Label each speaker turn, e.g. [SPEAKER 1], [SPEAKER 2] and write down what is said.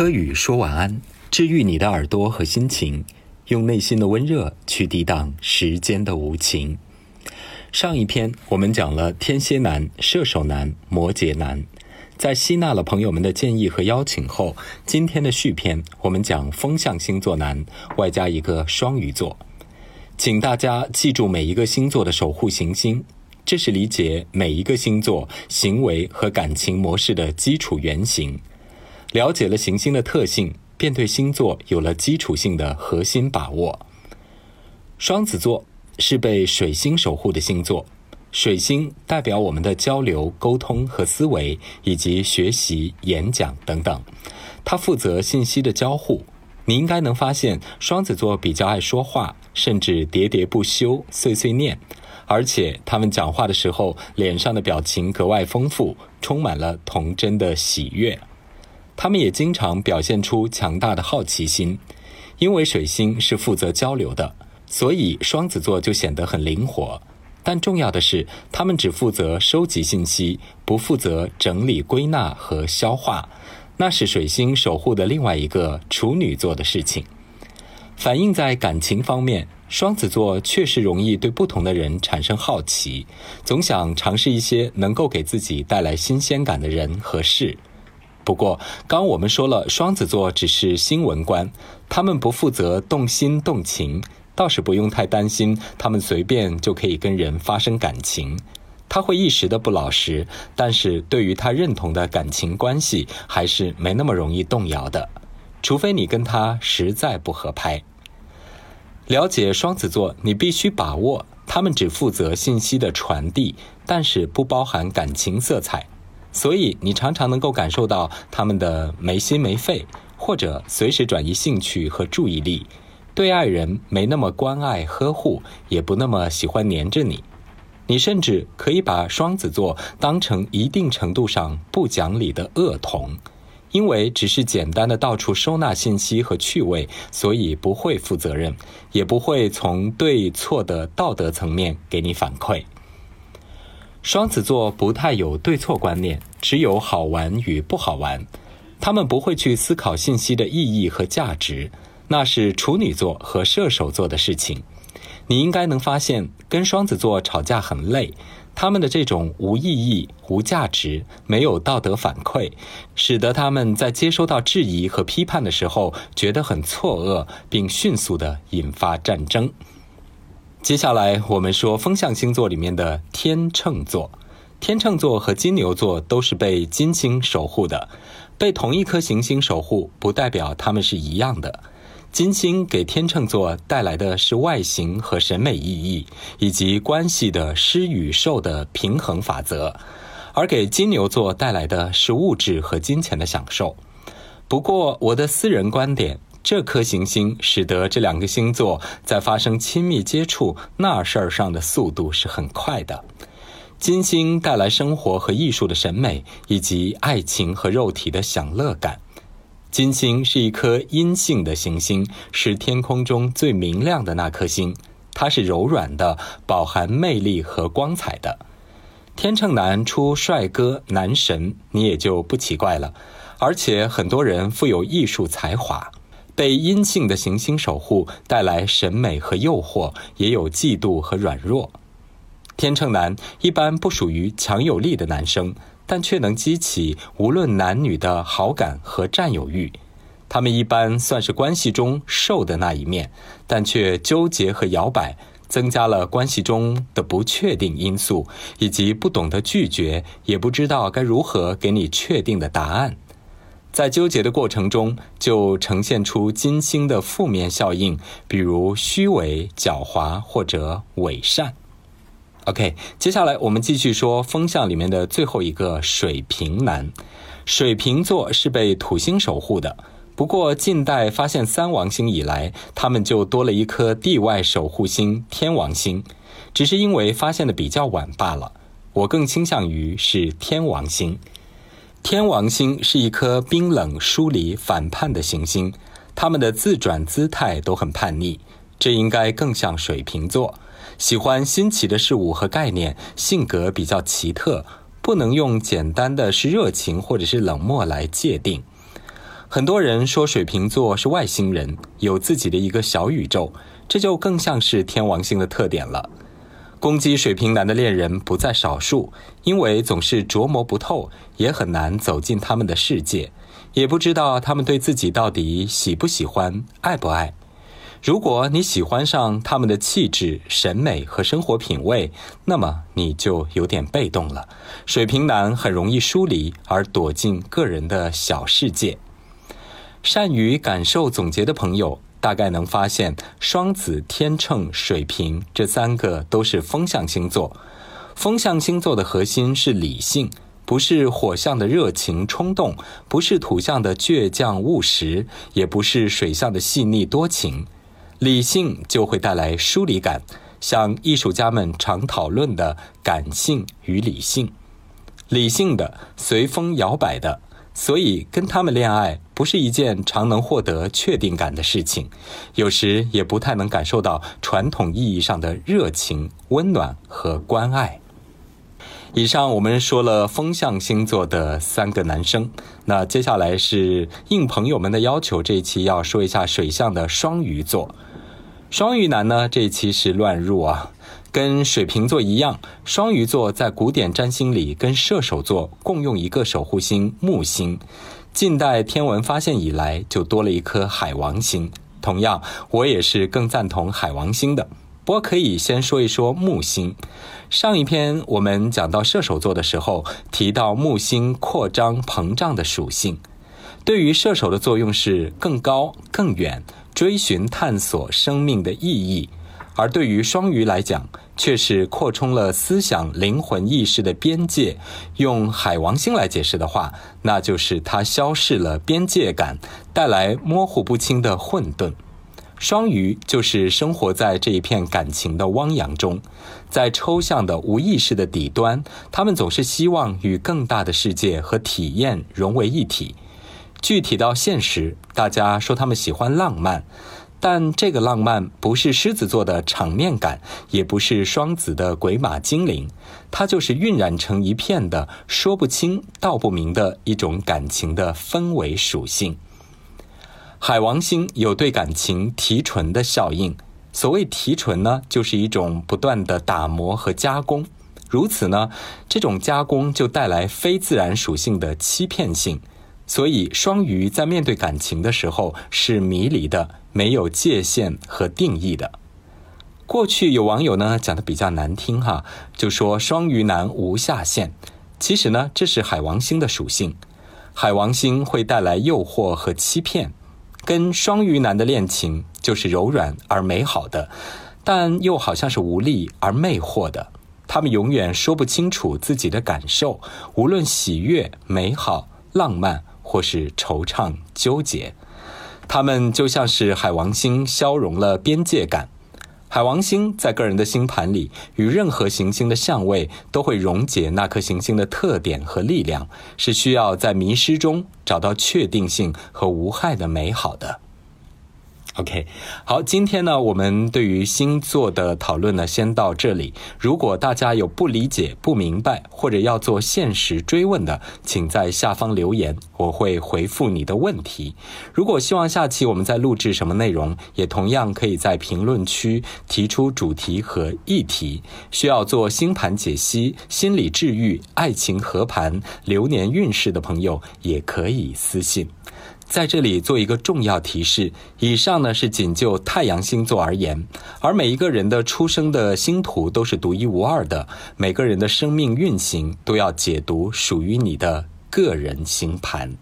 [SPEAKER 1] 柯宇说晚安，治愈你的耳朵和心情，用内心的温热去抵挡时间的无情。上一篇我们讲了天蝎男、射手男、摩羯男，在吸纳了朋友们的建议和邀请后，今天的续篇我们讲风象星座男，外加一个双鱼座。请大家记住每一个星座的守护行星，这是理解每一个星座行为和感情模式的基础原型。了解了行星的特性，便对星座有了基础性的核心把握。双子座是被水星守护的星座，水星代表我们的交流、沟通和思维，以及学习、演讲等等。它负责信息的交互。你应该能发现，双子座比较爱说话，甚至喋喋不休、碎碎念，而且他们讲话的时候，脸上的表情格外丰富，充满了童真的喜悦。他们也经常表现出强大的好奇心，因为水星是负责交流的，所以双子座就显得很灵活。但重要的是，他们只负责收集信息，不负责整理归纳和消化，那是水星守护的另外一个处女座的事情。反映在感情方面，双子座确实容易对不同的人产生好奇，总想尝试一些能够给自己带来新鲜感的人和事。不过，刚我们说了，双子座只是新闻官，他们不负责动心动情，倒是不用太担心，他们随便就可以跟人发生感情。他会一时的不老实，但是对于他认同的感情关系，还是没那么容易动摇的，除非你跟他实在不合拍。了解双子座，你必须把握，他们只负责信息的传递，但是不包含感情色彩。所以，你常常能够感受到他们的没心没肺，或者随时转移兴趣和注意力，对爱人没那么关爱呵护，也不那么喜欢黏着你。你甚至可以把双子座当成一定程度上不讲理的恶童，因为只是简单的到处收纳信息和趣味，所以不会负责任，也不会从对错的道德层面给你反馈。双子座不太有对错观念，只有好玩与不好玩。他们不会去思考信息的意义和价值，那是处女座和射手座的事情。你应该能发现，跟双子座吵架很累。他们的这种无意义、无价值、没有道德反馈，使得他们在接收到质疑和批判的时候，觉得很错愕，并迅速的引发战争。接下来我们说风象星座里面的天秤座，天秤座和金牛座都是被金星守护的，被同一颗行星守护不代表它们是一样的。金星给天秤座带来的是外形和审美意义，以及关系的施与受的平衡法则，而给金牛座带来的是物质和金钱的享受。不过我的私人观点。这颗行星使得这两个星座在发生亲密接触那事儿上的速度是很快的。金星带来生活和艺术的审美，以及爱情和肉体的享乐感。金星是一颗阴性的行星，是天空中最明亮的那颗星。它是柔软的，饱含魅力和光彩的。天秤男出帅哥男神，你也就不奇怪了。而且很多人富有艺术才华。被阴性的行星守护，带来审美和诱惑，也有嫉妒和软弱。天秤男一般不属于强有力的男生，但却能激起无论男女的好感和占有欲。他们一般算是关系中受的那一面，但却纠结和摇摆，增加了关系中的不确定因素，以及不懂得拒绝，也不知道该如何给你确定的答案。在纠结的过程中，就呈现出金星的负面效应，比如虚伪、狡猾或者伪善。OK，接下来我们继续说风象里面的最后一个水瓶男。水瓶座是被土星守护的，不过近代发现三王星以来，他们就多了一颗地外守护星天王星，只是因为发现的比较晚罢了。我更倾向于是天王星。天王星是一颗冰冷、疏离、反叛的行星，他们的自转姿态都很叛逆，这应该更像水瓶座，喜欢新奇的事物和概念，性格比较奇特，不能用简单的是热情或者是冷漠来界定。很多人说水瓶座是外星人，有自己的一个小宇宙，这就更像是天王星的特点了。攻击水瓶男的恋人不在少数，因为总是琢磨不透，也很难走进他们的世界，也不知道他们对自己到底喜不喜欢、爱不爱。如果你喜欢上他们的气质、审美和生活品味，那么你就有点被动了。水瓶男很容易疏离，而躲进个人的小世界。善于感受总结的朋友，大概能发现，双子、天秤、水瓶这三个都是风象星座。风象星座的核心是理性，不是火象的热情冲动，不是土象的倔强务实，也不是水象的细腻多情。理性就会带来疏离感，像艺术家们常讨论的感性与理性。理性的随风摇摆的，所以跟他们恋爱不是一件常能获得确定感的事情，有时也不太能感受到传统意义上的热情、温暖和关爱。以上我们说了风象星座的三个男生，那接下来是应朋友们的要求，这一期要说一下水象的双鱼座。双鱼男呢，这期是乱入啊，跟水瓶座一样，双鱼座在古典占星里跟射手座共用一个守护星木星。近代天文发现以来，就多了一颗海王星。同样，我也是更赞同海王星的。不过，可以先说一说木星。上一篇我们讲到射手座的时候，提到木星扩张膨胀的属性，对于射手的作用是更高更远。追寻探索生命的意义，而对于双鱼来讲，却是扩充了思想、灵魂、意识的边界。用海王星来解释的话，那就是它消逝了边界感，带来模糊不清的混沌。双鱼就是生活在这一片感情的汪洋中，在抽象的无意识的底端，他们总是希望与更大的世界和体验融为一体。具体到现实，大家说他们喜欢浪漫，但这个浪漫不是狮子座的场面感，也不是双子的鬼马精灵，它就是晕染成一片的说不清道不明的一种感情的氛围属性。海王星有对感情提纯的效应，所谓提纯呢，就是一种不断的打磨和加工，如此呢，这种加工就带来非自然属性的欺骗性。所以，双鱼在面对感情的时候是迷离的，没有界限和定义的。过去有网友呢讲的比较难听哈，就说双鱼男无下限。其实呢，这是海王星的属性。海王星会带来诱惑和欺骗，跟双鱼男的恋情就是柔软而美好的，但又好像是无力而魅惑的。他们永远说不清楚自己的感受，无论喜悦、美好、浪漫。或是惆怅纠结，他们就像是海王星消融了边界感。海王星在个人的星盘里，与任何行星的相位都会溶解那颗行星的特点和力量，是需要在迷失中找到确定性和无害的美好的。OK，好，今天呢，我们对于星座的讨论呢，先到这里。如果大家有不理解、不明白，或者要做现实追问的，请在下方留言，我会回复你的问题。如果希望下期我们再录制什么内容，也同样可以在评论区提出主题和议题。需要做星盘解析、心理治愈、爱情合盘、流年运势的朋友，也可以私信。在这里做一个重要提示：以上呢是仅就太阳星座而言，而每一个人的出生的星图都是独一无二的，每个人的生命运行都要解读属于你的个人星盘。